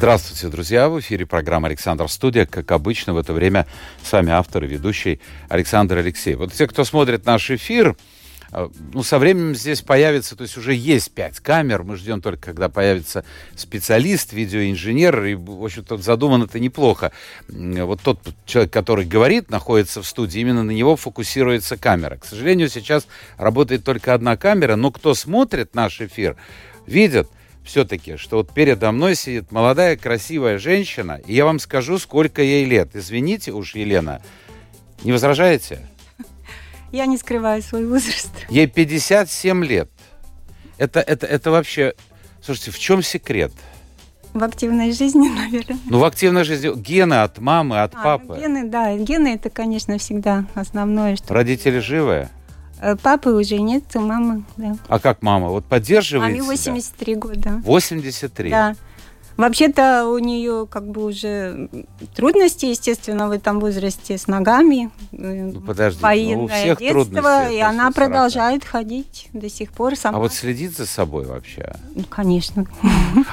Здравствуйте, друзья! В эфире программа «Александр Студия». Как обычно, в это время с вами автор и ведущий Александр Алексеев. Вот те, кто смотрит наш эфир, э, ну, со временем здесь появится, то есть уже есть пять камер, мы ждем только, когда появится специалист, видеоинженер, и, в общем-то, задумано это неплохо. Вот тот человек, который говорит, находится в студии, именно на него фокусируется камера. К сожалению, сейчас работает только одна камера, но кто смотрит наш эфир, видит – все-таки, что вот передо мной сидит молодая красивая женщина, и я вам скажу, сколько ей лет. Извините уж, Елена, не возражаете? Я не скрываю свой возраст. Ей 57 лет. Это, это, это вообще... Слушайте, в чем секрет? В активной жизни, наверное. Ну, в активной жизни. Гены от мамы, от а, папы. Ну, гены, да. Гены это, конечно, всегда основное. Что... Родители живые? Э, папы уже нет, мамы, да. А как мама? Вот поддерживает Маме 83 себя? года. 83? Да. Вообще-то у нее как бы уже трудности, естественно, в этом возрасте с ногами. Э, ну, подожди, военное ну, у всех детство, и она 40. продолжает ходить до сих пор сама. А вот следит за собой вообще? Ну, конечно.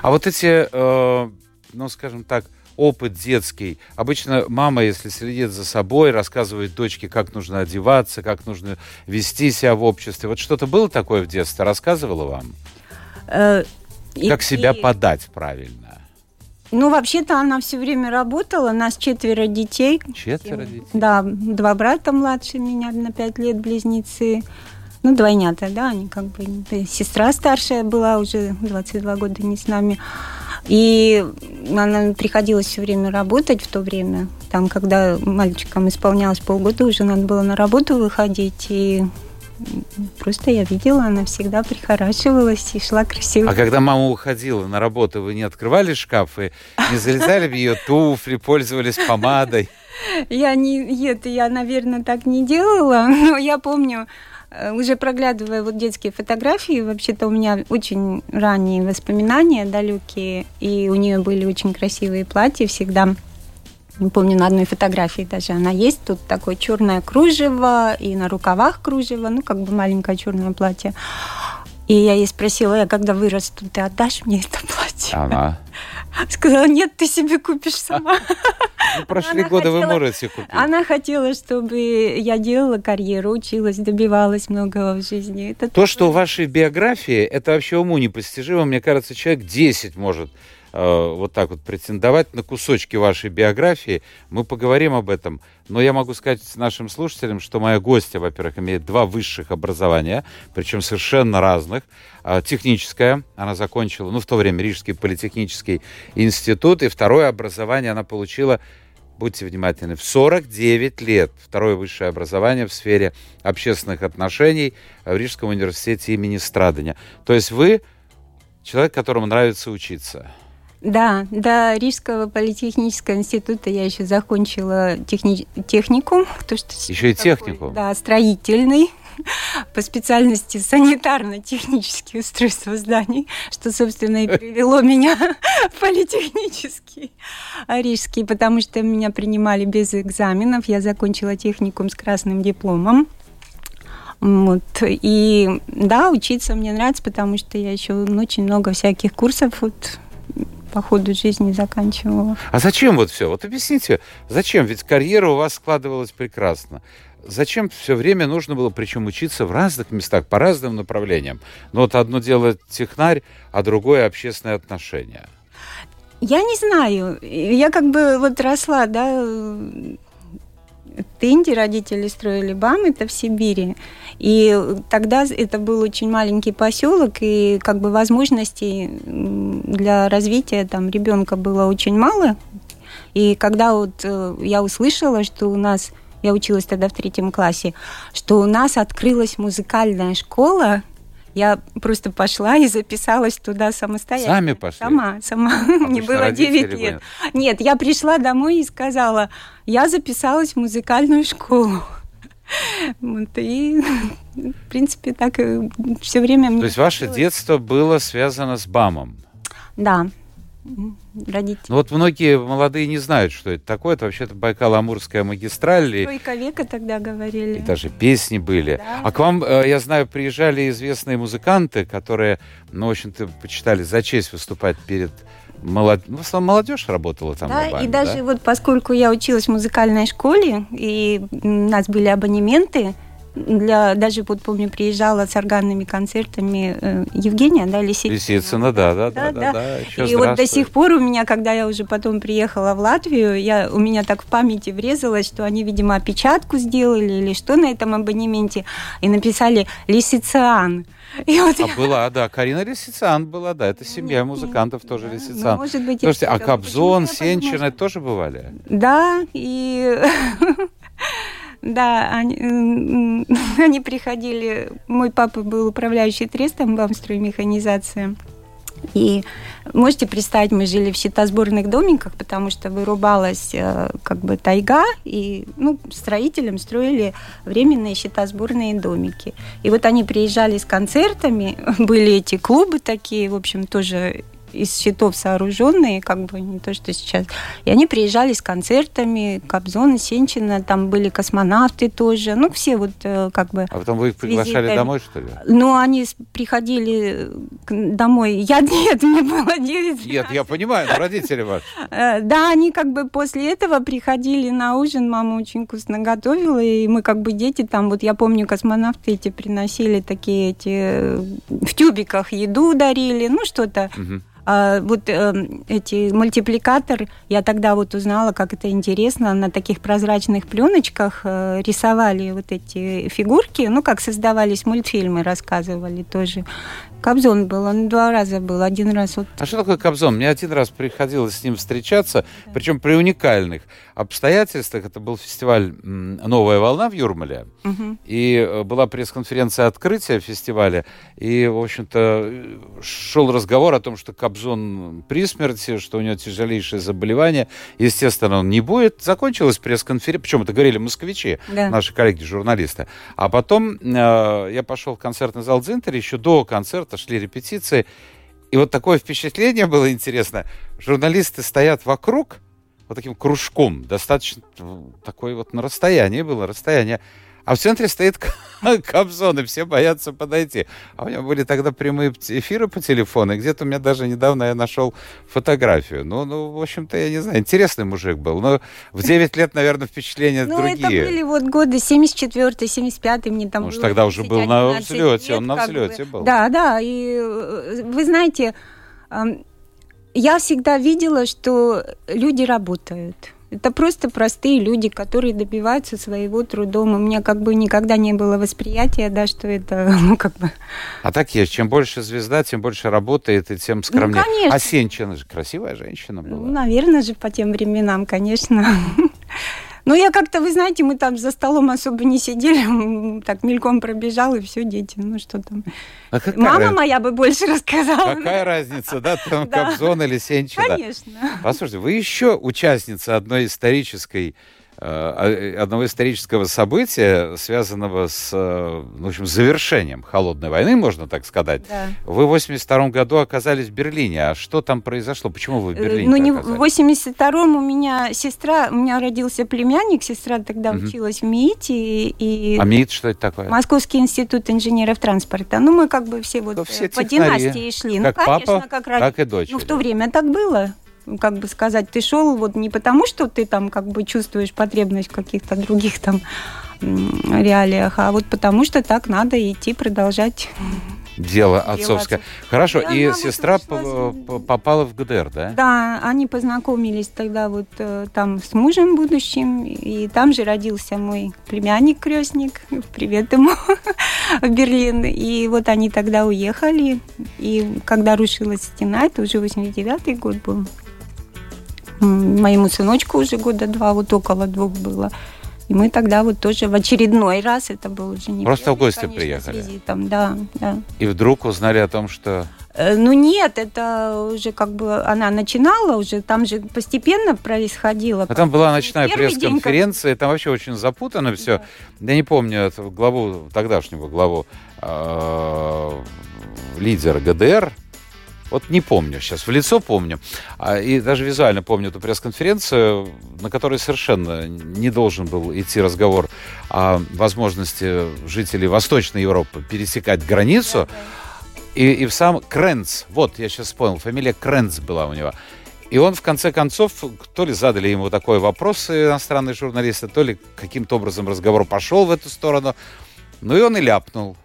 А вот эти, э, ну, скажем так, опыт детский. Обычно мама, если следит за собой, рассказывает дочке, как нужно одеваться, как нужно вести себя в обществе. Вот что-то было такое в детстве? Рассказывала вам? Э, как и, себя и... подать правильно? Ну, вообще-то она все время работала. У нас четверо детей. Четверо детей? Да, два брата младше меня на пять лет, близнецы. Ну, двойнята, да, они как бы... Сестра старшая была уже 22 года не с нами. И она приходилось все время работать в то время. Там, когда мальчикам исполнялось полгода, уже надо было на работу выходить. И просто я видела, она всегда прихорашивалась и шла красиво. А когда мама уходила на работу, вы не открывали шкаф и не залезали в ее туфли, пользовались помадой? Я не, нет, я, наверное, так не делала, но я помню, уже проглядывая вот детские фотографии, вообще-то у меня очень ранние воспоминания далекие, и у нее были очень красивые платья всегда. Не помню, на одной фотографии даже она есть. Тут такое черное кружево, и на рукавах кружево, ну, как бы маленькое черное платье. И я ей спросила, я когда вырасту, ты отдашь мне это платье? Она? Сказала, нет, ты себе купишь сама. Ну, прошли она годы, хотела, вы можете купить. Она хотела, чтобы я делала карьеру, училась, добивалась многого в жизни. Это То, что в вашей биографии, это вообще уму непостижимо. Мне кажется, человек 10 может вот так вот претендовать на кусочки вашей биографии. Мы поговорим об этом. Но я могу сказать нашим слушателям, что моя гостья, во-первых, имеет два высших образования, причем совершенно разных. Э, техническое, она закончила, ну, в то время Рижский политехнический институт, и второе образование она получила будьте внимательны, в 49 лет второе высшее образование в сфере общественных отношений в Рижском университете имени Страдания. То есть вы человек, которому нравится учиться. Да, до Рижского политехнического института я еще закончила техни... техникум. То, что еще и техникум? Да, строительный по специальности санитарно-технические устройства зданий, что, собственно, и привело меня в политехнический рижский, потому что меня принимали без экзаменов. Я закончила техникум с красным дипломом. Вот. И да, учиться мне нравится, потому что я еще очень много всяких курсов вот по ходу жизни заканчивала. А зачем вот все? Вот объясните, зачем? Ведь карьера у вас складывалась прекрасно. Зачем все время нужно было, причем учиться в разных местах, по разным направлениям? Но вот одно дело технарь, а другое общественные отношения. Я не знаю. Я как бы вот росла, да, Тынде родители строили БАМ, это в Сибири. И тогда это был очень маленький поселок, и как бы возможностей для развития там ребенка было очень мало. И когда вот э, я услышала, что у нас, я училась тогда в третьем классе, что у нас открылась музыкальная школа, я просто пошла и записалась туда самостоятельно. Сами пошли? Сама, сама. А Мне было 9 лет. Были? Нет, я пришла домой и сказала, я записалась в музыкальную школу. Вот, и, в принципе, так все время... То есть ваше детство было связано с БАМом? Да, родители. Ну вот многие молодые не знают, что это такое. Это вообще-то Байкал-Амурская магистраль. Тройка века тогда говорили. И даже песни были. Да. А к вам, э, я знаю, приезжали известные музыканты, которые, ну, в общем-то, почитали за честь выступать перед молод... ну, в основном молодежь работала там Да, бане, и даже да? вот поскольку я училась в музыкальной школе, и у нас были абонементы, для, даже вот помню, приезжала с органными концертами э, Евгения, да, Лисицына. Лисицына, да, да, да, Да, да, да. да. И вот до сих пор у меня, когда я уже потом приехала в Латвию, я, у меня так в памяти врезалось, что они, видимо, опечатку сделали или что на этом абонементе, и написали «Лисициан». И вот А я- была, да, Карина Лисицан была, да, это семья Нет, музыкантов нет, тоже да. Лисицан. Ну, может быть, Слушайте, а Кобзон, я Сенчин, подумала, это тоже бывали? Да, и да, они, они приходили. Мой папа был управляющий трестом Бамстроймеханизация. И можете представить, мы жили в щитосборных домиках, потому что вырубалась э, как бы тайга, и ну, строителям строили временные щитосборные домики. И вот они приезжали с концертами, были эти клубы такие, в общем, тоже из щитов сооруженные, как бы не то, что сейчас. И они приезжали с концертами, Кобзона, Сенчина, там были космонавты тоже, ну, все вот э, как бы... А потом вы их приглашали визитами. домой, что ли? Ну, они приходили домой. Я нет, мне было 9 Нет, я понимаю, но родители ваши. Э, Да, они как бы после этого приходили на ужин, мама очень вкусно готовила, и мы как бы дети там, вот я помню, космонавты эти приносили такие эти э, в тюбиках еду дарили, ну что-то. А вот э, эти мультипликатор, я тогда вот узнала, как это интересно, на таких прозрачных пленочках э, рисовали вот эти фигурки, ну как создавались мультфильмы, рассказывали тоже. Кобзон был, он два раза был, один раз вот А что такое Кобзон? Мне один раз приходилось с ним встречаться, причем при уникальных обстоятельствах. Это был фестиваль «Новая волна» в Юрмале. Мгм. И э, была пресс-конференция открытия фестиваля. И, в общем-то, э, шел разговор о том, что Кобзон при смерти, что у него тяжелейшее заболевание. Естественно, он не будет. Закончилась пресс-конференция. Причем это говорили москвичи, Да. наши коллеги-журналисты. А потом э, я пошел в концертный зал Дзинтер. Еще до концерта шли репетиции. И вот такое впечатление было интересно. Журналисты стоят вокруг, вот таким кружком, достаточно такое вот на расстоянии было, расстояние. А в центре стоит Кобзон, и все боятся подойти. А у меня были тогда прямые эфиры по телефону, и где-то у меня даже недавно я нашел фотографию. Ну, ну, в общем-то, я не знаю, интересный мужик был. Но в 9 лет, наверное, впечатления Ну, другие. это были вот годы 74-й, 75-й, мне там Может, было тогда уже 10, был на 11 взлете, лет, он на взлете бы. был. Да, да, и э, вы знаете, я всегда видела, что люди работают. Это просто простые люди, которые добиваются своего трудом. У меня как бы никогда не было восприятия, да, что это, ну, как бы... А так есть. Чем больше звезда, тем больше работает, и тем скромнее. конечно. А Сенчина же красивая женщина была. Ну, наверное же, по тем временам, конечно. Но я как-то, вы знаете, мы там за столом особо не сидели, так мельком пробежал, и все, дети, ну что там. А Мама раз- моя бы больше рассказала. Какая разница, да, там. Кобзон или Сенчина? Конечно. Послушайте, вы еще участница одной исторической одного исторического события, связанного с, э, ну, в общем, завершением холодной войны, можно так сказать. Да. Вы в 82 году оказались в Берлине. А что там произошло? Почему вы в Э, Берлине Ну, не в оказались? 82-м у меня сестра, у меня родился племянник, сестра тогда Мгм. училась в МИИТе, и, А МИД что это такое? Московский институт инженеров транспорта. Ну, мы как бы все вот э, все по технари. династии шли. Как ну, конечно, папа, как, так и дочь. Ну, в то время так было. Как бы сказать, ты шел вот не потому, что ты там как бы чувствуешь потребность в каких-то других там реалиях, а вот потому что так надо идти продолжать. Дело отцовское. Хорошо, И и сестра ушла п- с- п- попала в ГДР, да? Да, они познакомились тогда вот э, там с мужем будущим, и там же родился мой племянник крестник, привет ему в Берлин. И вот они тогда уехали, и когда рушилась стена, это уже 89-й год был. Моему сыночку уже года два, вот около двух было. И мы тогда вот тоже в очередной раз, это был уже не Просто в первый, гости конечно, с приехали. визитом, да, да. И вдруг узнали о том, что... Э, Ну нет, это уже как бы она начинала уже, там же постепенно происходило. А там была ночная пресс-конференция, там вообще очень запутано все. Я не помню эту главу, тогдашнего главу э, лидера ГДР. Вот не помню сейчас, в лицо помню. А, И даже визуально помню эту пресс-конференцию, на которой совершенно не должен был идти разговор о возможности жителей Восточной Европы пересекать границу. И, и в сам Кренц, вот, я сейчас понял, фамилия Кренц была у него. И он, в конце концов, то ли задали ему такой вопрос иностранные журналисты, то ли каким-то образом разговор пошел в эту сторону. Ну и он и ляпнул.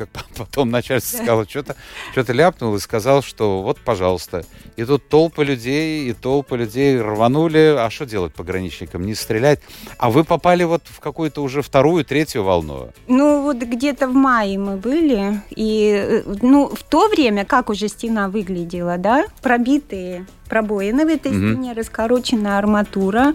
Как потом начальство сказало, что-то что ляпнул и сказал, что вот, пожалуйста. И тут толпы людей, и толпы людей рванули. А что делать пограничникам? Не стрелять. А вы попали вот в какую-то уже вторую, третью волну. Ну, вот где-то в мае мы были, и, э, ну, в то время, как уже стена выглядела, да, пробитые пробоины в этой Мгм. стене, раскороченная арматура,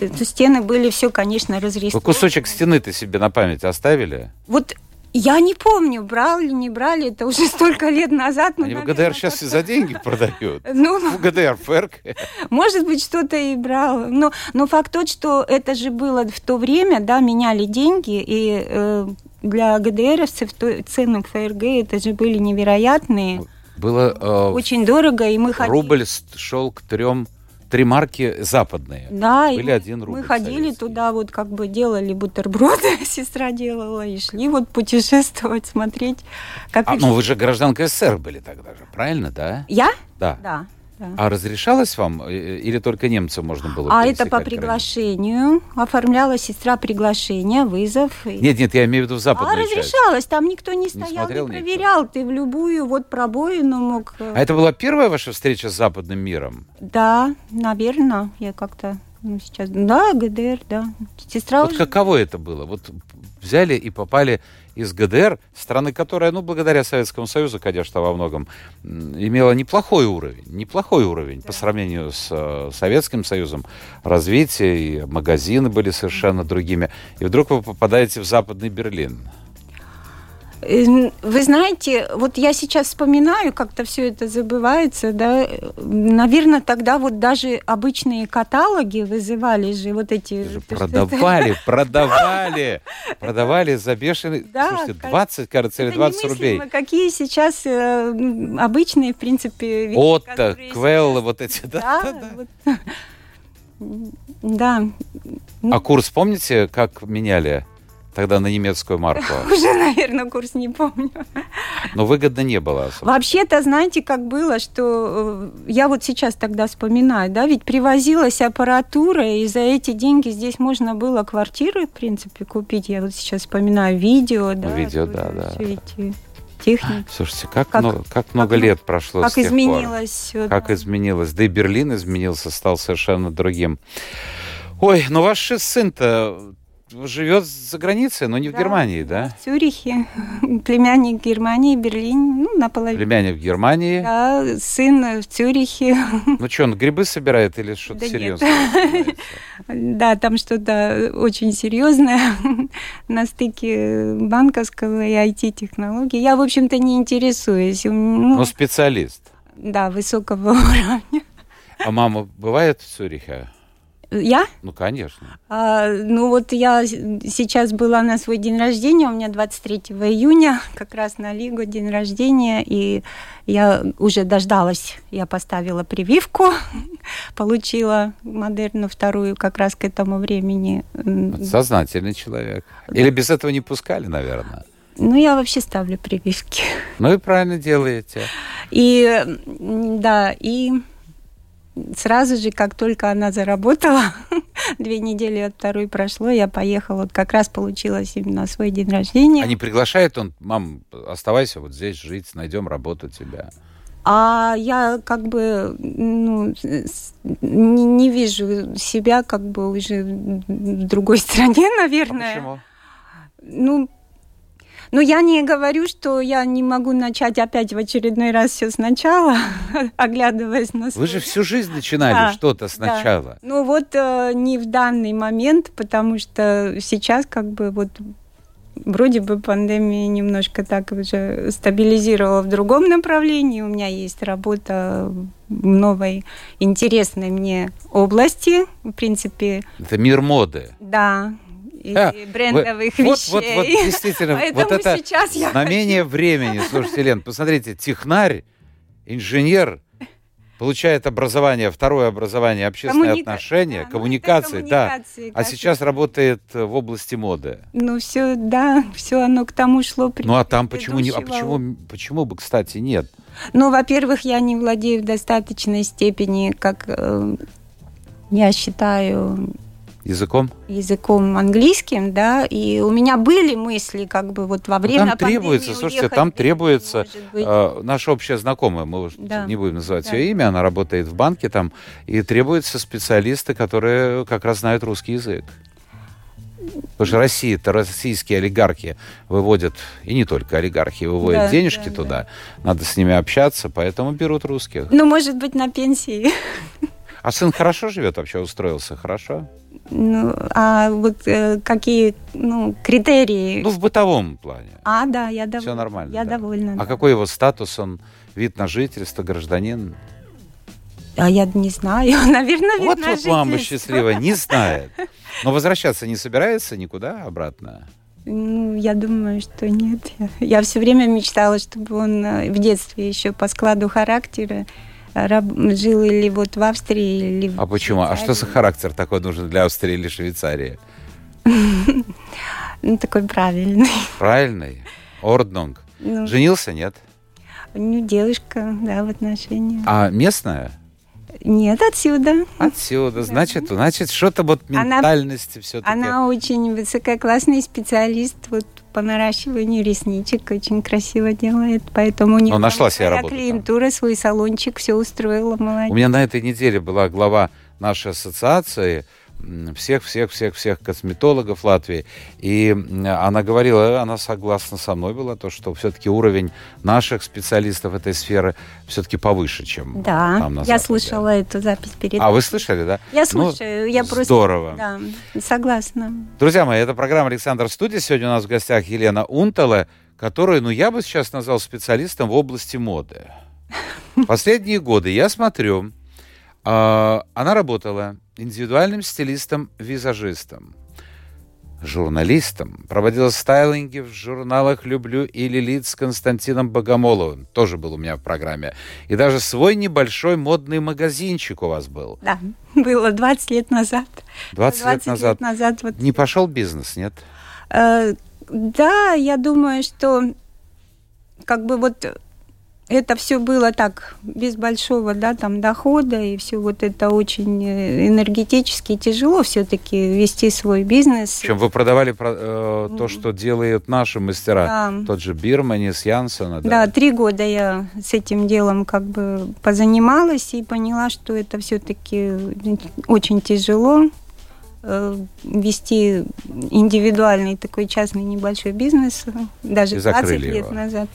Э, стены были все, конечно, Вы разрисованы. кусочек стены-то себе на память оставили? Вот я не помню, брали, не брали, это уже столько лет назад. ну, Они в наверное, ГДР сейчас и за деньги продают. Ну, В ГДР, ФРК. Может быть, что-то и брал. Но, но факт тот, что это же было в то время, да, меняли деньги, и э, для ГДРовцев то, цены ФРГ это же были невероятные, Было э, очень дорого, и мы ходили... рубль шел к трем, три марки западные. Да, и Были мы- один рубль мы ходили советский. туда, вот как бы делали бутерброды, сестра делала, и шли вот путешествовать, смотреть, как... А, их- ну вы же гражданка СССР были тогда же, правильно, да? Я? Да. Да. Да. А разрешалось вам э, или только немцам можно было А это по приглашению. Оформляла сестра приглашение, вызов. Нет, нет, я имею в виду в А западную часть. разрешалось, там никто не стоял, не, смотрел никто? проверял. Ты в любую вот пробоину мог. э, А это была первая ваша встреча с западным миром? Да, наверное, я как-то ну, сейчас. Да, ГДР, да. Сестра Вот уже- каково это было? Вот взяли и попали из ГДР, страны, которая, ну, благодаря Советскому Союзу, конечно, во многом имела неплохой уровень, неплохой уровень по сравнению с э, Советским Союзом, развитие, и магазины были совершенно другими. И вдруг вы попадаете в Западный Берлин. Э, Вы знаете, вот я сейчас вспоминаю, как-то все это забывается, да. Наверное, тогда вот даже обычные каталоги вызывали же вот эти. Же продавали, продавали, продавали за бешеный, Да, слушайте, конечно. 20, кажется, или это 20 рублей. Какие сейчас э, обычные, в принципе, вещи, Отто, Квеллы, вот эти, да? Да. Да, А курс помните, как меняли тогда на немецкую марку? уже, наверное, курс не помню. Но выгодно не было особо. Вообще-то, знаете, как было, что э, я вот сейчас тогда вспоминаю, да, ведь привозилась аппаратура, и за эти деньги здесь можно было квартиры, в принципе, купить. Я вот сейчас вспоминаю видео, да. видео, тоже да, да. Все эти техники. Слушайте, как, Как- много, как много как- лет прошло Как с тех изменилось все. пор. Как изменилось. Да и Берлин изменился, стал совершенно другим. Ой, ну ваш сын-то живет за границей, но не в Да, Германии, да? В Цюрихе. Племянник Германии, Берлин, ну, наполовину. Племянник в Германии. Да, сын в Цюрихе. Ну что, он грибы собирает или что-то Да серьезное? Да, там что-то очень серьезное на стыке банковского и IT-технологий. Я, в общем-то, не интересуюсь. Ну, Ну, специалист. да, высокого уровня. А мама бывает в Цюрихе? Я? Ну, конечно. А, ну вот я сейчас была на свой день рождения, у меня 23 июня, как раз на Лигу день рождения, и я уже дождалась, я поставила прививку, получила модерну вторую как раз к этому времени. Сознательный человек. Или без этого не пускали, наверное. Ну, я вообще ставлю прививки. Ну и правильно делаете. И да, и сразу же, как только она заработала, две недели от второй прошло, я поехала, вот как раз получилось именно свой день рождения. Они приглашают, он, мам, оставайся вот здесь жить, найдем работу тебя. А я как бы ну, не, не вижу себя как бы уже в другой стране, А наверное. почему? Ну, ну, я не говорю, что я не могу начать опять в очередной раз все сначала, оглядываясь на Вы свой- же всю жизнь начинали Да, что-то да. сначала. Ну вот э, не в данный момент, потому что сейчас как бы вот вроде бы пандемия немножко так уже стабилизировала в другом направлении. У меня есть работа в новой интересной мне области, в принципе. Это мир моды. Да, и а, брендовых вы, вещей. Вот, вот, вот действительно, вот это сейчас я знамение времени. Слушайте, Лен, посмотрите, технарь, инженер, получает образование, второе образование, общественные Коммуника... отношения, да, коммуникации, да. А сейчас работает в области моды. Ну все, да, все оно к тому шло. Ну а там почему не, а почему, почему бы, кстати, нет? Ну, во-первых, я не владею в достаточной степени, как э, я считаю, языком? Языком английским, да, и у меня были мысли, как бы вот во ну, время там требуется, слушайте, там требуется э, наша общая знакомая, мы да. не будем называть да. ее имя, она работает в банке там, и требуются специалисты, которые как раз знают русский язык. Потому что Россия, это российские олигархи выводят, и не только олигархи, выводят да, денежки да, туда. Да. Надо с ними общаться, поэтому берут русских. Ну, может быть, на пенсии. А сын хорошо живет вообще, устроился хорошо? Ну, а вот э, какие ну, критерии? Ну, в бытовом плане. А, да, я довольна. Все нормально. Я да. довольна. А да. какой его статус? Он вид на жительство, гражданин? А я не знаю, наверное, вид вот, на вот мама счастливая, не знает. Но возвращаться не собирается никуда обратно? Ну, я думаю, что нет. Я, все время мечтала, чтобы он э, в детстве еще по складу характера жил или вот в Австрии, или в А почему? Швейцарии. А что за характер такой нужен для Австрии или Швейцарии? Ну, такой правильный. Правильный? Орднунг. Ну, Женился, нет? Ну, девушка, да, в отношениях. А местная? Нет, отсюда. Отсюда. Значит, значит, что-то вот ментальности все-таки. Она очень высококлассный специалист вот по наращиванию ресничек, очень красиво делает, поэтому у нее ну, нашла себе работу клиентура, там. свой салончик, все устроила, молодец. У меня на этой неделе была глава нашей ассоциации, всех-всех-всех-всех косметологов Латвии. И она говорила, она согласна со мной была, то, что все-таки уровень наших специалистов этой сферы все-таки повыше, чем да, там на я Западе. слышала эту запись перед А, вы слышали, да? Я ну, слушаю, ну, я просто... Здорово. Да, согласна. Друзья мои, это программа «Александр Студия». Сегодня у нас в гостях Елена Унтала, которую, ну, я бы сейчас назвал специалистом в области моды. Последние годы я смотрю, она работала индивидуальным стилистом-визажистом, журналистом, проводила стайлинги в журналах «Люблю» и «Лилит» с Константином Богомоловым, тоже был у меня в программе. И даже свой небольшой модный магазинчик у вас был. Да, было 20 лет назад. 20, 20 лет назад. Лет назад вот... Не пошел бизнес, нет? Э, да, я думаю, что как бы вот это все было так, без большого да, там, дохода, и все вот это очень э, энергетически тяжело все-таки вести свой бизнес. Причем вы продавали э, то, что делают наши мастера, да. тот же Бирманис, Янсона. Да? да, три года я с этим делом как бы позанималась и поняла, что это все-таки очень тяжело э, вести индивидуальный такой частный небольшой бизнес даже 20 лет его. назад.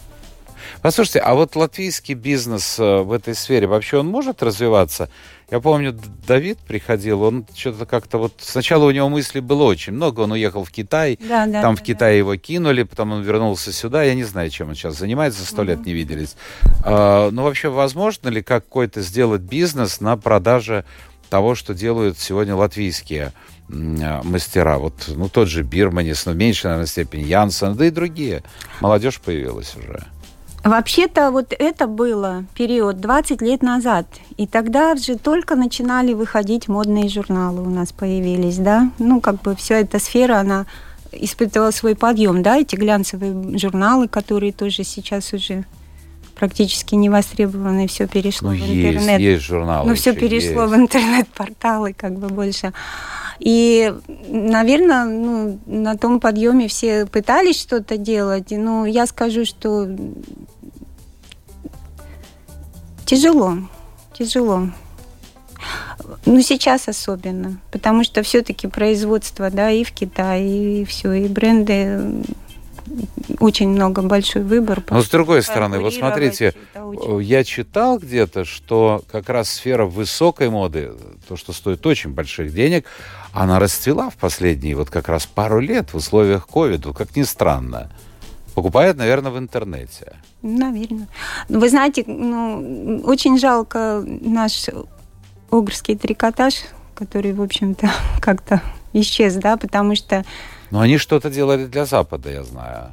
Послушайте, а вот латвийский бизнес э, в этой сфере вообще он может развиваться? Я помню, Давид приходил, он что-то как-то вот... Сначала у него мыслей было очень много, он уехал в Китай, да, да, там да, в Китае да. его кинули, потом он вернулся сюда, я не знаю, чем он сейчас занимается, сто угу. лет не виделись. А, но вообще возможно ли какой-то сделать бизнес на продаже того, что делают сегодня латвийские а, мастера? Вот, ну, тот же Бирманис, но в меньшей, наверное, степени Янсен, да и другие. Молодежь появилась уже. Вообще-то вот это было период 20 лет назад. И тогда же только начинали выходить модные журналы у нас появились, да. Ну, как бы вся эта сфера, она испытывала свой подъем, да, эти глянцевые журналы, которые тоже сейчас уже практически не востребованы, все перешло ну, в интернет. Есть, есть журналы. Ну, все перешло есть. в интернет-порталы, как бы больше. И, наверное, ну, на том подъеме все пытались что-то делать. Но я скажу, что Тяжело, тяжело. Ну, сейчас особенно, потому что все-таки производство, да, и в Китае, и все, и бренды очень много, большой выбор. Но с другой стороны, вот смотрите, я читал где-то, что как раз сфера высокой моды, то, что стоит очень больших денег, она расцвела в последние вот как раз пару лет в условиях ковида, как ни странно. Покупают, наверное, в интернете. Наверное. Вы знаете, ну, очень жалко наш огрский трикотаж, который, в общем-то, как-то исчез, да, потому что... Но они что-то делали для Запада, я знаю.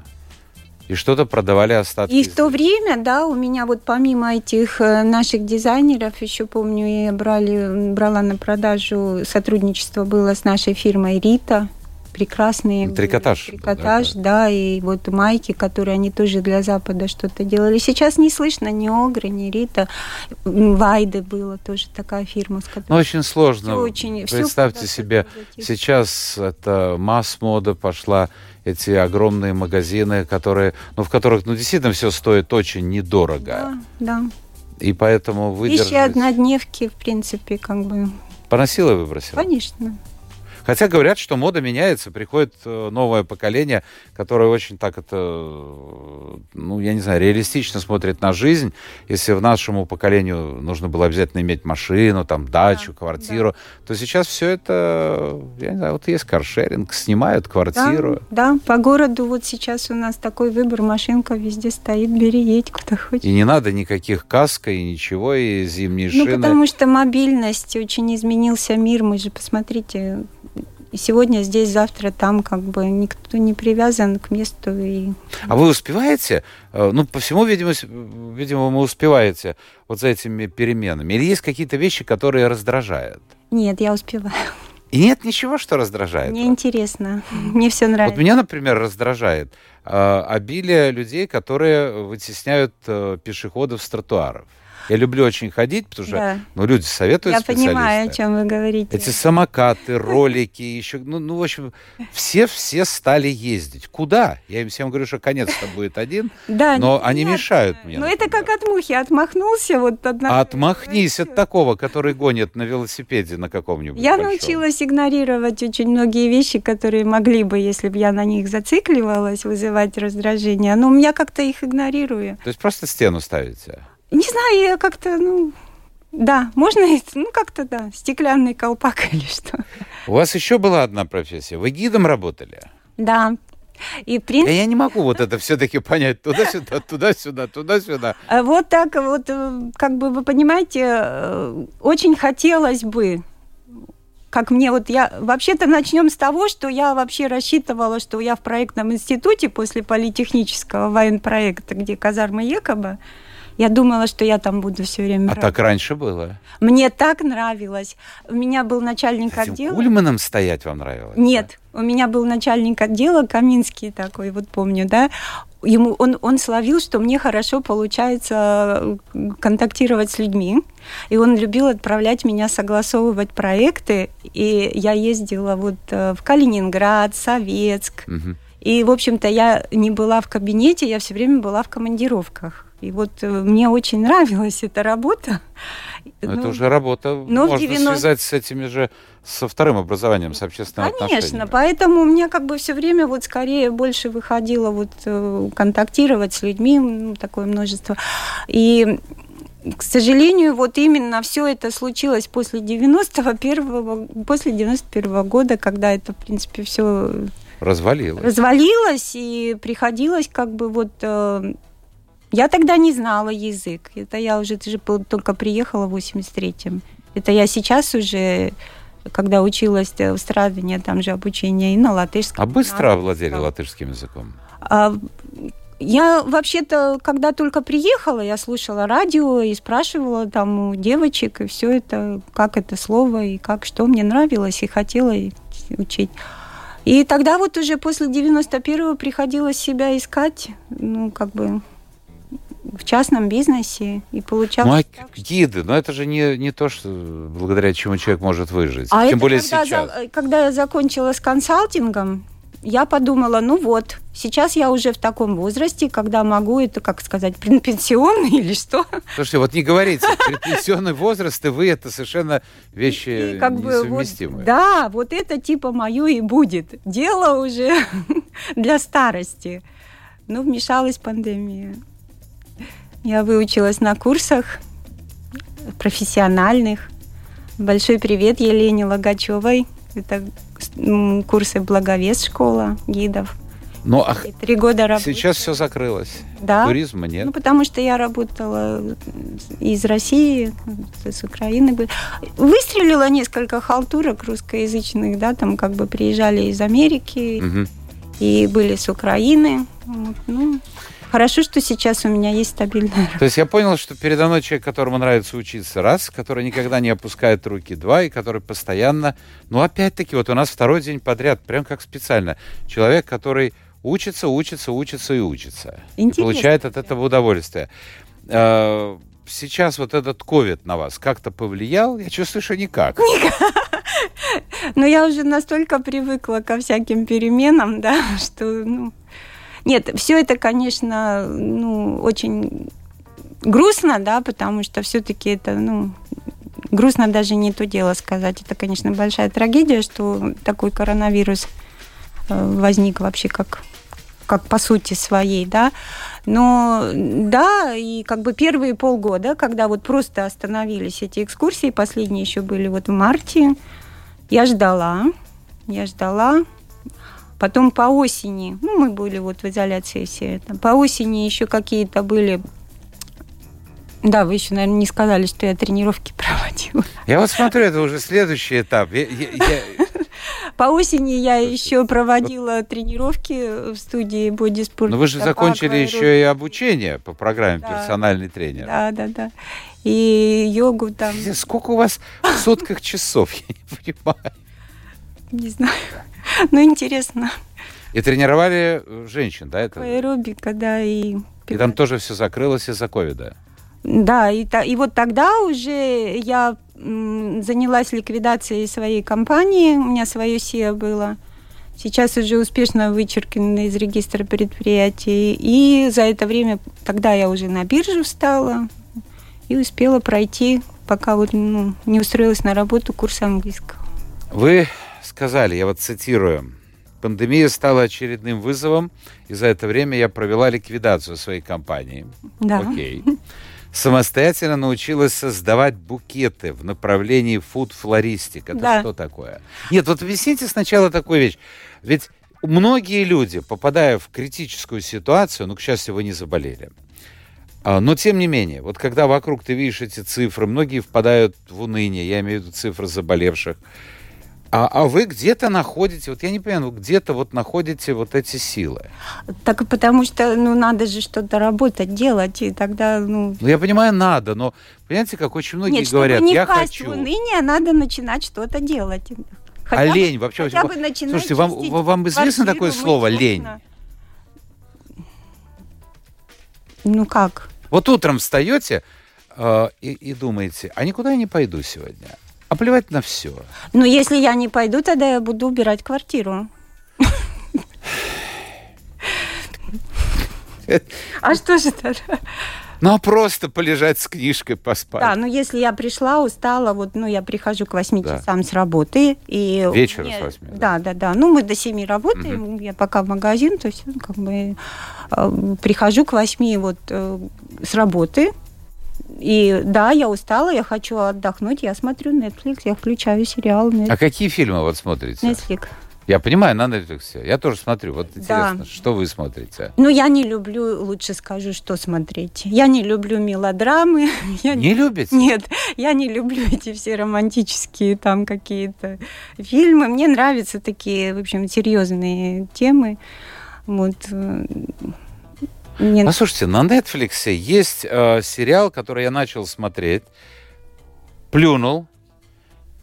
И что-то продавали остатки. И в то время, да, у меня вот помимо этих э, наших дизайнеров, еще помню, я брали, брала на продажу, сотрудничество было с нашей фирмой Рита, прекрасные. Трикотаж. Трикотаж, да, да, и вот майки, которые они тоже для Запада что-то делали. Сейчас не слышно ни Огры, ни Рита. Вайды была тоже такая фирма, с которой... Ну, очень сложно. Все очень, Представьте все себе, сейчас это масс-мода пошла, эти огромные магазины, которые, ну, в которых, ну, действительно все стоит очень недорого. Да, да. И поэтому выдержать... Вещи однодневки, в принципе, как бы... Поносила и выбросила? Конечно. Хотя говорят, что мода меняется, приходит э, новое поколение, которое очень так это, ну, я не знаю, реалистично смотрит на жизнь. Если в нашему поколению нужно было обязательно иметь машину, там, дачу, да, квартиру, да. то сейчас все это, я не знаю, вот есть каршеринг, снимают квартиру. Да, да, по городу вот сейчас у нас такой выбор, машинка везде стоит, бери, едь куда хочешь. И не надо никаких каска и ничего, и зимние ну, шины. Ну, потому что мобильность, очень изменился мир, мы же, посмотрите, сегодня здесь, завтра там, как бы никто не привязан к месту. И... А вы успеваете? Э, ну, по всему, видимо, видимо, вы успеваете вот за этими переменами. Или есть какие-то вещи, которые раздражают? Нет, я успеваю. И нет ничего, что раздражает? Мне интересно. Мне все нравится. Вот меня, например, раздражает э, обилие людей, которые вытесняют э, пешеходов с тротуаров. Я люблю очень ходить, потому что да. ну, люди советуют Я понимаю, о чем вы говорите. Эти самокаты, ролики, еще, ну, ну, в общем, все-все стали ездить. Куда? Я им всем говорю, что конец-то будет один, да, но нет, они мешают мне. Ну, это как от мухи, отмахнулся вот одна. Отмахнись от такого, который гонит на велосипеде на каком-нибудь Я большом. научилась игнорировать очень многие вещи, которые могли бы, если бы я на них зацикливалась, вызывать раздражение. Но я как-то их игнорирую. То есть просто стену ставите? Не знаю, я как-то, ну, да, можно, ну, как-то, да, стеклянный колпак или что. У вас еще была одна профессия. Вы гидом работали? Да. И принцип... Я не могу вот это все-таки понять туда-сюда, туда-сюда, туда-сюда. А вот так вот, э, как бы вы понимаете, э, очень хотелось бы как мне вот я вообще-то начнем с того, что я вообще рассчитывала, что я в проектном институте после политехнического военпроекта, где казармы Екоба, я думала, что я там буду все время. А так раньше было? Мне так нравилось. У меня был начальник Этим отдела. Кульманом стоять вам нравилось? Нет, да? у меня был начальник отдела Каминский такой, вот помню, да. Ему он он словил, что мне хорошо получается э, контактировать с людьми, и он любил отправлять меня согласовывать проекты, и я ездила вот э, в Калининград, Советск. Угу. И, в общем-то, я не была в кабинете, я все время была в командировках. И вот э, мне очень нравилась эта работа. Но ну, это уже работа но можно 90... связать с этими же, со вторым образованием, с общественным Конечно, отношениями. поэтому у меня как бы все время вот скорее больше выходило вот э, контактировать с людьми, ну, такое множество. И к сожалению, вот именно все это случилось после 91 после 91 года, когда это, в принципе, все развалилось. Развалилось, и приходилось как бы вот э, я тогда не знала язык. Это я уже только приехала в 83-м. Это я сейчас уже, когда училась в Страдане, там же обучение и на латышском. А быстро овладели латышским языком? А, я вообще-то, когда только приехала, я слушала радио и спрашивала там у девочек, и все это, как это слово, и как, что мне нравилось, и хотела учить. И тогда вот уже после 91-го приходилось себя искать, ну, как бы в частном бизнесе и получал. Ну, а так, гиды, но это же не, не то, что благодаря чему человек может выжить. А Тем более когда сейчас. За, когда я закончила с консалтингом, я подумала, ну вот, сейчас я уже в таком возрасте, когда могу это, как сказать, предпенсионный или что. Слушайте, вот не говорите, предпенсионный возраст и вы, это совершенно вещи и, как несовместимые. Бы, вот, да, вот это типа мое и будет. Дело уже для старости. Но вмешалась пандемия. Я выучилась на курсах профессиональных. Большой привет Елене Логачевой. Это курсы благовест школа гидов. Ну, а три года работала. Сейчас все закрылось. Да. Туризма нет. Ну, потому что я работала из России, с Украины. Выстрелила несколько халтурок русскоязычных, да, там как бы приезжали из Америки угу. и были с Украины. Вот, ну, Хорошо, что сейчас у меня есть стабильная То есть я понял, что передо мной человек, которому нравится учиться, раз, который никогда не опускает руки, два, и который постоянно... Ну, опять-таки, вот у нас второй день подряд, прям как специально. Человек, который учится, учится, учится и учится. Интересно. И получает от этого удовольствие. А, сейчас вот этот ковид на вас как-то повлиял? Я чувствую, что никак. Никак. Но я уже настолько привыкла ко всяким переменам, да, что, ну... Нет, все это, конечно, ну, очень грустно, да, потому что все-таки это, ну, грустно даже не то дело сказать. Это, конечно, большая трагедия, что такой коронавирус э, возник вообще как как по сути своей, да. Но да, и как бы первые полгода, когда вот просто остановились эти экскурсии, последние еще были вот в марте, я ждала, я ждала. Потом по осени, ну, мы были вот в изоляции все это, по осени еще какие-то были да, вы еще, наверное, не сказали, что я тренировки проводила. Я вот смотрю, это уже следующий этап. Я, я, я... По осени я еще проводила тренировки в студии бодиспорт. Но вы же закончили еще и обучение по программе да. персональный тренер. Да, да, да. И йогу там. Сколько у вас в сутках часов, я не понимаю. Не знаю. Ну, интересно. И тренировали женщин, да? Это... Аэробика, да, и... И там тоже все закрылось из-за ковида. Да, и, и вот тогда уже я занялась ликвидацией своей компании, у меня свое СИА было. Сейчас уже успешно вычеркнено из регистра предприятий. И за это время, тогда я уже на биржу встала и успела пройти, пока вот ну, не устроилась на работу, курс английского. Вы сказали, я вот цитирую, пандемия стала очередным вызовом, и за это время я провела ликвидацию своей компании. Да. Окей. самостоятельно научилась создавать букеты в направлении фуд-флористик. Это да. что такое? Нет, вот объясните сначала такую вещь. Ведь многие люди, попадая в критическую ситуацию, ну, к счастью, вы не заболели, а, но тем не менее, вот когда вокруг ты видишь эти цифры, многие впадают в уныние, я имею в виду цифры заболевших, а, а вы где-то находите, вот я не понимаю, вы где-то вот находите вот эти силы. Так потому что, ну, надо же что-то работать, делать, и тогда, ну... Ну, я понимаю, надо, но, понимаете, как очень многие Нет, говорят, чтобы не я хочу... в уныние, надо начинать что-то делать. Хотя а лень вообще... Хотя бы Слушайте, вам, вам известно такое слово «лень»? Ну как? Вот утром встаете э, и, и думаете, а никуда я не пойду сегодня. А плевать на все. Ну, если я не пойду, тогда я буду убирать квартиру. А что же тогда? Ну, а просто полежать с книжкой, поспать. Да, ну если я пришла, устала, вот, ну, я прихожу к 8 да. часам с работы. И Вечером мне, с 8. Да, да, да. Ну, мы до 7 работаем, угу. я пока в магазин, то есть, ну, как бы, э, прихожу к 8 вот э, с работы, и да, я устала, я хочу отдохнуть, я смотрю Netflix, я включаю сериал Netflix. А какие фильмы вот смотрите? Netflix. Я понимаю, на Netflix. Я тоже смотрю. Вот интересно, да. что вы смотрите? Ну, я не люблю, лучше скажу, что смотреть. Я не люблю мелодрамы. Я не, не любите? Нет, я не люблю эти все романтические там какие-то фильмы. Мне нравятся такие, в общем, серьезные темы. Вот э, мне... Послушайте, на Netflix есть э, сериал, который я начал смотреть, плюнул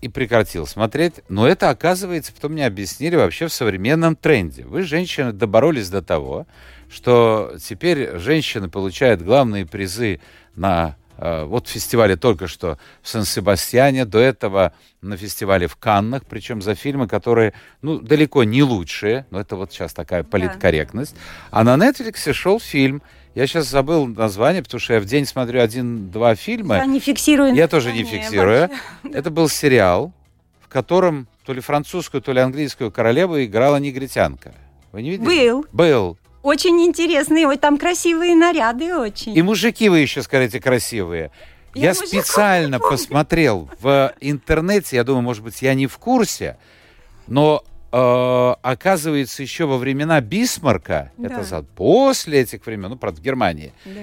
и прекратил смотреть, но это, оказывается, потом мне объяснили вообще в современном тренде. Вы, женщины, доборолись до того, что теперь женщины получают главные призы на вот в фестивале только что в Сан-Себастьяне, до этого на фестивале в Каннах, причем за фильмы, которые, ну, далеко не лучшие, но это вот сейчас такая политкорректность. А на Netflix шел фильм, я сейчас забыл название, потому что я в день смотрю один-два фильма. Я не фиксирую. Я тоже не фиксирую. Это был сериал, в котором то ли французскую, то ли английскую королеву играла негритянка. Вы не видели? Был. Был. Очень интересный, ой, там красивые наряды очень. И мужики вы еще скажите красивые. Я Я, специально посмотрел в интернете, я думаю, может быть, я не в курсе, но э, оказывается, еще во времена Бисмарка, Да. это за- после этих времен, ну, правда, в Германии, Да.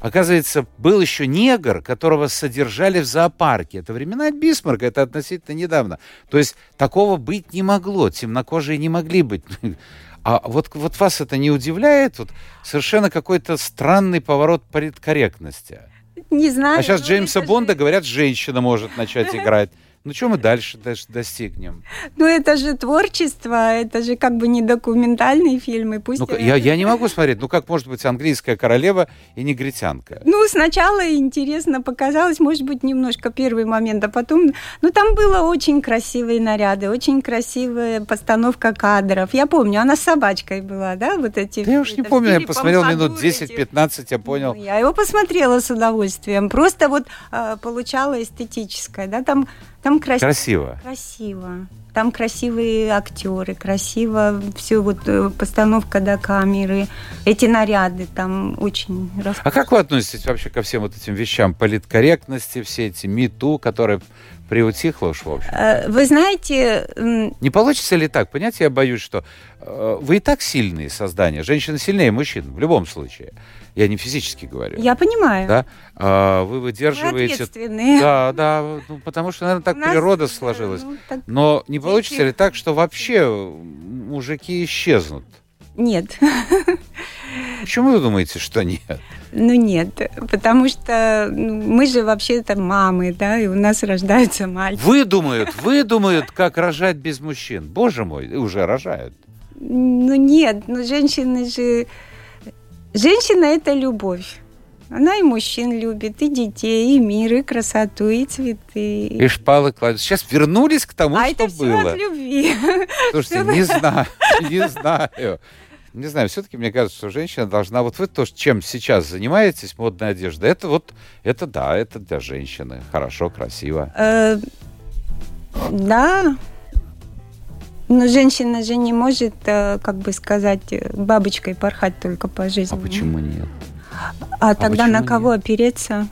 оказывается, был еще негр, которого содержали в зоопарке. Это времена Бисмарка, это относительно недавно. То есть такого быть не могло, темнокожие не могли быть. А вот, вот вас это не удивляет? Вот совершенно какой-то странный поворот политкорректности. Не знаю. А сейчас Джеймса это Бонда, же- говорят, женщина может начать играть. Ну, что мы дальше дос- достигнем? Ну, это же творчество, это же как бы не документальный фильм, и пусть... Ну, я, я не могу смотреть. Ну, как может быть английская королева и негритянка? Ну, сначала интересно показалось, может быть, немножко первый момент, а потом... Ну, там было очень красивые наряды, очень красивая постановка кадров. Я помню, она с собачкой была, да, вот эти... Да я уж не помню, я посмотрел минут эти. 10-15, я понял. Ну, Я его посмотрела с удовольствием. Просто вот а, получала эстетическое, да, там, там красиво. Красиво. Красиво. Там красивые актеры, красиво все вот э, постановка до камеры, эти наряды там очень А как вы относитесь вообще ко всем вот этим вещам политкорректности, все эти мету, которые приутихло уж, в общем? Э, Вы знаете, Не получится ли так? Понимаете, я боюсь, что э, вы и так сильные создания. Женщины сильнее мужчин в любом случае. Я не физически говорю. я понимаю, Да? А, вы вы выдерживаете... ответственные. Да, да, ну, потому что, наверное, так У нас, природа да, сложилась. ну, так- Но не дети- получится ли так, что вообще мужики исчезнут? Нет, Почему вы думаете, что нет? ну нет, потому что ну, мы же вообще-то мамы, да, и у нас рождаются мальчики. Вы думают, вы думают, как рожать без мужчин. Боже мой, уже рожают. Ну нет, ну женщины же... Женщина – это любовь. Она и мужчин любит, и детей, и мир, и красоту, и цветы. И шпалы кладут. Сейчас вернулись к тому, а что это все было. от любви. Слушайте, не знаю, не знаю. Не знаю, все-таки мне кажется, что женщина должна... Вот вы то, чем сейчас занимаетесь, модная одежда, это вот, это да, это для женщины. Хорошо, красиво. Э, Да. Но женщина же не может, э, как бы сказать, бабочкой порхать только по жизни. А почему нет? А тогда на кого опереться?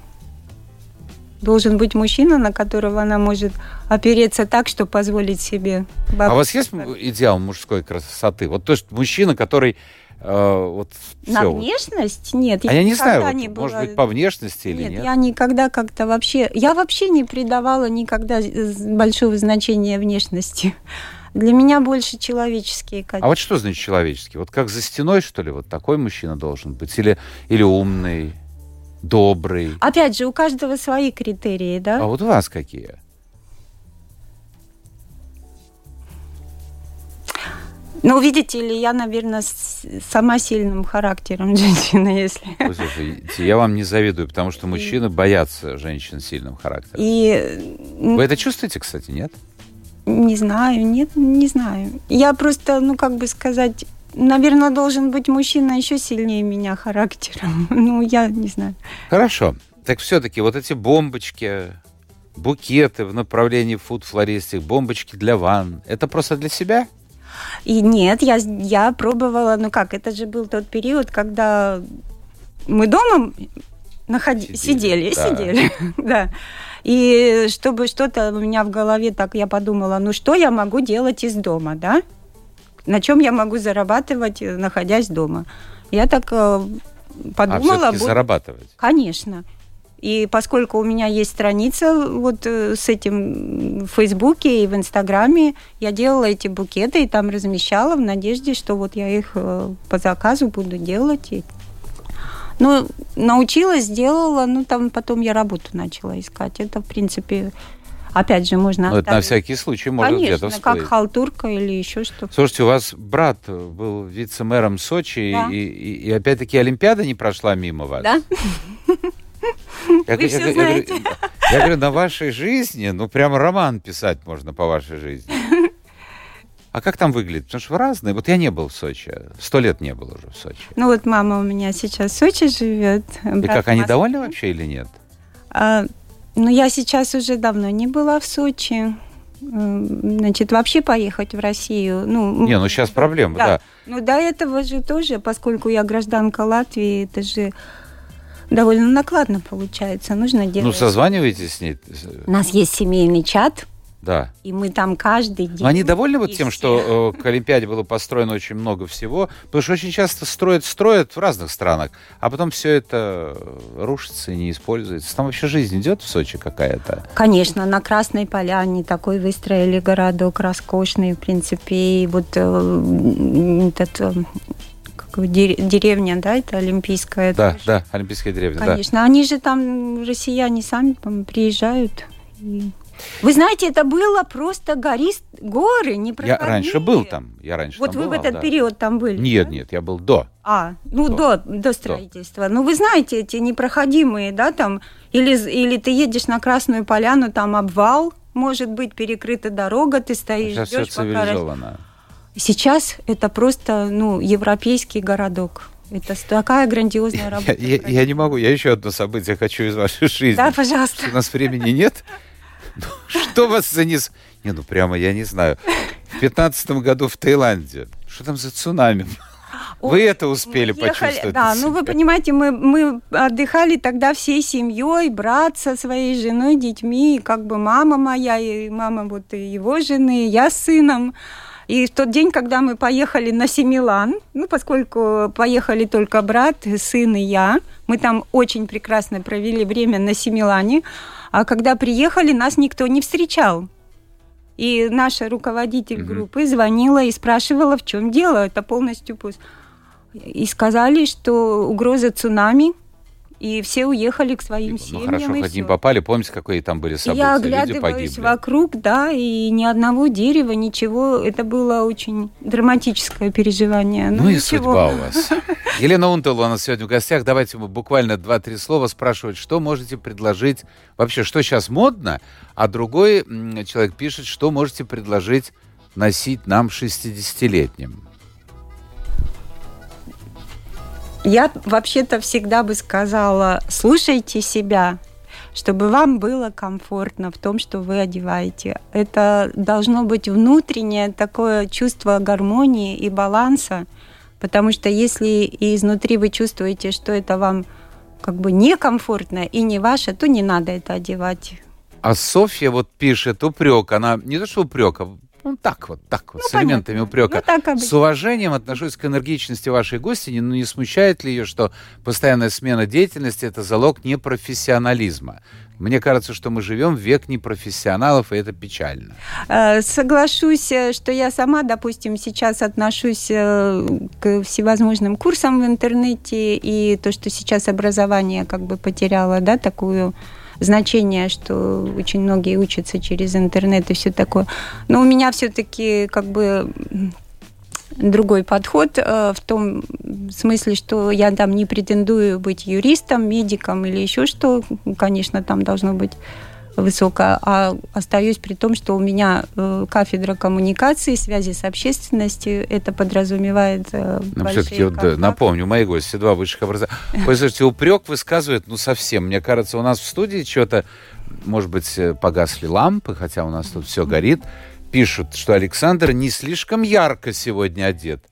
Должен быть мужчина, на которого она может опереться так, что позволить себе А у вас есть идеал мужской красоты? Вот то есть мужчина, который э, вот На все. внешность? Нет. А я не никогда знаю, вот, не может была- быть, по внешности или нет, нет. я никогда как-то вообще... Я вообще не придавала никогда большого значения внешности. Для меня больше человеческие А качества. вот что значит человеческий? Вот как за стеной, что ли, вот такой мужчина должен быть? Или, или умный, добрый? Опять же, у каждого свои критерии, да? А вот у вас какие? Ну, видите ли, я, наверное, с- сама сильным характером женщина, если... Ой, слушайте, я вам не завидую, потому что мужчины боятся женщин с сильным характером. И Вы это чувствуете, кстати, нет? не знаю, нет, не знаю. Я просто, ну, как бы сказать, наверное, должен быть мужчина еще сильнее меня характером. Ну, я не знаю. Хорошо. Так все-таки вот эти бомбочки, букеты в направлении фуд-флористик, бомбочки для ванн, это просто для себя? И нет, я, я пробовала, ну как, это же был тот период, когда мы дома находи... Сидели, сидели, да. сидели, да. И чтобы что-то у меня в голове, так я подумала, ну что я могу делать из дома, да? На чем я могу зарабатывать, э, находясь дома? Я так э, а подумала, вот- зарабатывать. Конечно. И поскольку у меня есть страница вот э, с этим в Фейсбуке и в Инстаграме, я делала эти букеты и там размещала в надежде, что вот я их по заказу буду делать. И... Ну, научилась, сделала, ну там потом я работу начала искать. Это, в принципе, опять же, можно... Ну, это на оставить. всякий случай где-то Конечно, как всплыть. халтурка или еще что-то. Слушайте, у вас брат был вице-мэром Сочи, Да. и, и- и опять-таки Олимпиада не прошла мимо вас. Да? Я, Вы я- всё я говорю, знаете. я говорю, на вашей жизни, ну, прям роман писать можно по вашей жизни. А как там выглядит? Потому что вы разные. Вот я не был в Сочи. Сто лет не был уже в Сочи. Ну вот мама у меня сейчас в Сочи живет. И как, они довольны вообще или нет? А, ну, я сейчас уже давно не была в Сочи. значит, вообще поехать в Россию. Ну, Не, ну сейчас проблема, да. да. Ну, до этого же тоже, поскольку я гражданка Латвии, это же довольно накладно получается. Нужно делать... Ну, созваниваетесь с ней? У нас есть семейный чат, Да. и мы там каждый день... Но они довольны вот тем, все. что э, к Олимпиаде было построено очень много всего? Потому что очень часто строят, строят в разных странах, а потом все это рушится и не используется. Там вообще жизнь идет в Сочи какая-то? Конечно, на Красной Поляне такой выстроили городок роскошный, в принципе, и вот э, этот, э, деревня, да, это олимпийская. Да, же- да, Олимпийская деревня, да. Конечно, они же там, россияне сами приезжают. и- Вы знаете, это было просто горист, горы Я непроходимые. раньше был там, я раньше Вот там вы в бывал, этот да. период там были? Нет, да? нет, я был до. А, ну До. до, до строительства. Ну вы знаете, эти непроходимые, да, там, или, или ты едешь на Красную Поляну, там обвал, может быть, перекрыта дорога, ты стоишь, Сейчас все ждешь, пока... раз- цивилизовано. Сейчас это просто, ну, европейский городок. Это такая грандиозная Я, работа. я- я не могу, я еще одно событие хочу из вашей жизни. Да, пожалуйста. У нас времени нет. Ну, Что вас занес? Не, ну прямо я не знаю. В пятнадцатом году в Таиланде. Что там за цунами? Вы это успели Мы ехали- почувствовать? Да, ну вы понимаете, мы, мы отдыхали тогда всей семьей, брат со своей женой, детьми, и как бы мама моя, и мама вот и его жены, и я с сыном. И в тот день, когда мы поехали на Семилан, ну, поскольку поехали только брат, сын и я, мы там очень прекрасно провели время на Семилане, а когда приехали, нас никто не встречал. И наша руководитель Мгм. группы звонила и спрашивала, в чем дело, это полностью пусть. И сказали, что угроза цунами, и все уехали к своим Ну семьям. хорошо, и хоть не попали. Помните, какие там были события? я Люди оглядываюсь погибли. вокруг, да, и ни одного дерева, ничего. Это было очень драматическое переживание. Ну Но и ничего. судьба у вас. Елена Унтова у нас сегодня в гостях. Давайте мы буквально два-три слова спрашивать, что можете предложить, вообще, что сейчас модно, а другой человек пишет, что можете предложить носить нам 60-летним. Я вообще-то всегда бы сказала, слушайте себя, чтобы вам было комфортно в том, что вы одеваете. Это должно быть внутреннее такое чувство гармонии и баланса, потому что если изнутри вы чувствуете, что это вам как бы некомфортно и не ваше, то не надо это одевать. А Софья вот пишет упрек. Она не то что упрек, а ну, так вот, так вот, Ну, с элементами понятно. упрека. Ну, так обычно. С уважением отношусь к энергичности вашей гости, ну не смущает ли ее, что постоянная смена деятельности – это залог непрофессионализма? Мне кажется, что мы живем в век непрофессионалов, и это печально. Э, Соглашусь, э, что я сама, допустим, сейчас отношусь э, к всевозможным курсам в интернете, и то, что сейчас образование как бы потеряло, да, такую значение, что очень многие учатся через интернет и все такое. Но у меня все-таки как бы другой подход э, в том смысле, что я там не претендую быть юристом, медиком или еще что, конечно, там должно быть высокая, а остаюсь при том, что у меня э, кафедра коммуникации, связи с общественностью, это подразумевает э, Но большие все-таки, вот, напомню, мои гости, два высших образования. Ой, слушайте, упрек высказывает, ну, совсем. Мне кажется, у нас в студии что-то, может быть, э, погасли лампы, хотя у нас тут все горит. Пишут, что Александр не слишком ярко сегодня одет.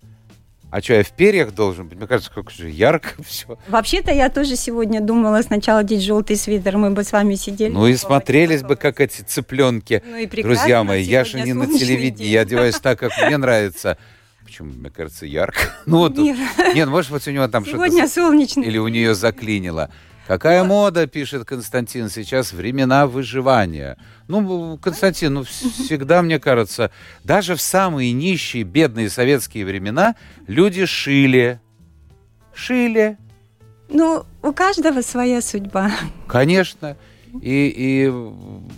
А что, я в перьях должен быть? Мне кажется, как же ярко все. Вообще-то я тоже сегодня думала сначала одеть желтый свитер, мы бы с вами сидели. Ну и смотрелись бы, как эти цыпленки. Ну и прекрасно, Друзья мои, я же не на телевидении, я одеваюсь так, как мне нравится. Почему, мне кажется, ярко? Ну, вот, Нет. нет, может быть, у него там что-то... Сегодня солнечный. Или у нее заклинило. Какая мода, пишет Константин, сейчас времена выживания. Ну, Константин, ну, всегда, мне кажется, даже в самые нищие, бедные советские времена люди шили. Шили, Ну, у каждого своя судьба. конечно. И, и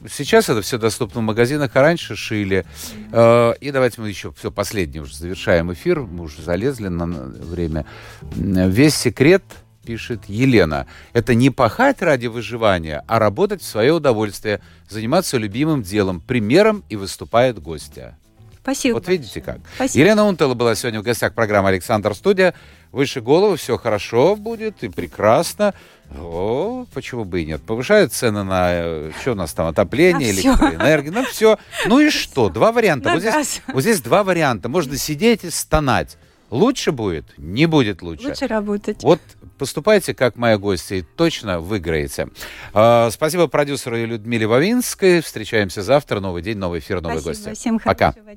сейчас это все доступно в магазинах, а раньше шили. Э, И давайте мы еще все последнее уже завершаем эфир. Мы уже залезли на на время. Весь секрет, пишет Елена, это не пахать ради выживания, а работать в свое удовольствие, заниматься любимым делом, примером и выступает гостья. Спасибо. Вот видите как. Спасибо. Елена Унтела была сегодня в гостях программы «Александр Студия». Выше головы, все хорошо будет и прекрасно. О, почему бы и нет? Повышают цены на, э, что у нас там, отопление, На электроэнергию, на все. Ну и что? Два варианта. Вот здесь, вот здесь два варианта. Можно сидеть и стонать. Лучше будет? Не будет лучше. Лучше работать. Вот поступайте, как моя гостья, и точно выиграете. А, Спасибо продюсеру Людмиле Вавинской. Встречаемся завтра. Новый день, новый эфир, новые Спасибо. гости. Всем Пока. дня.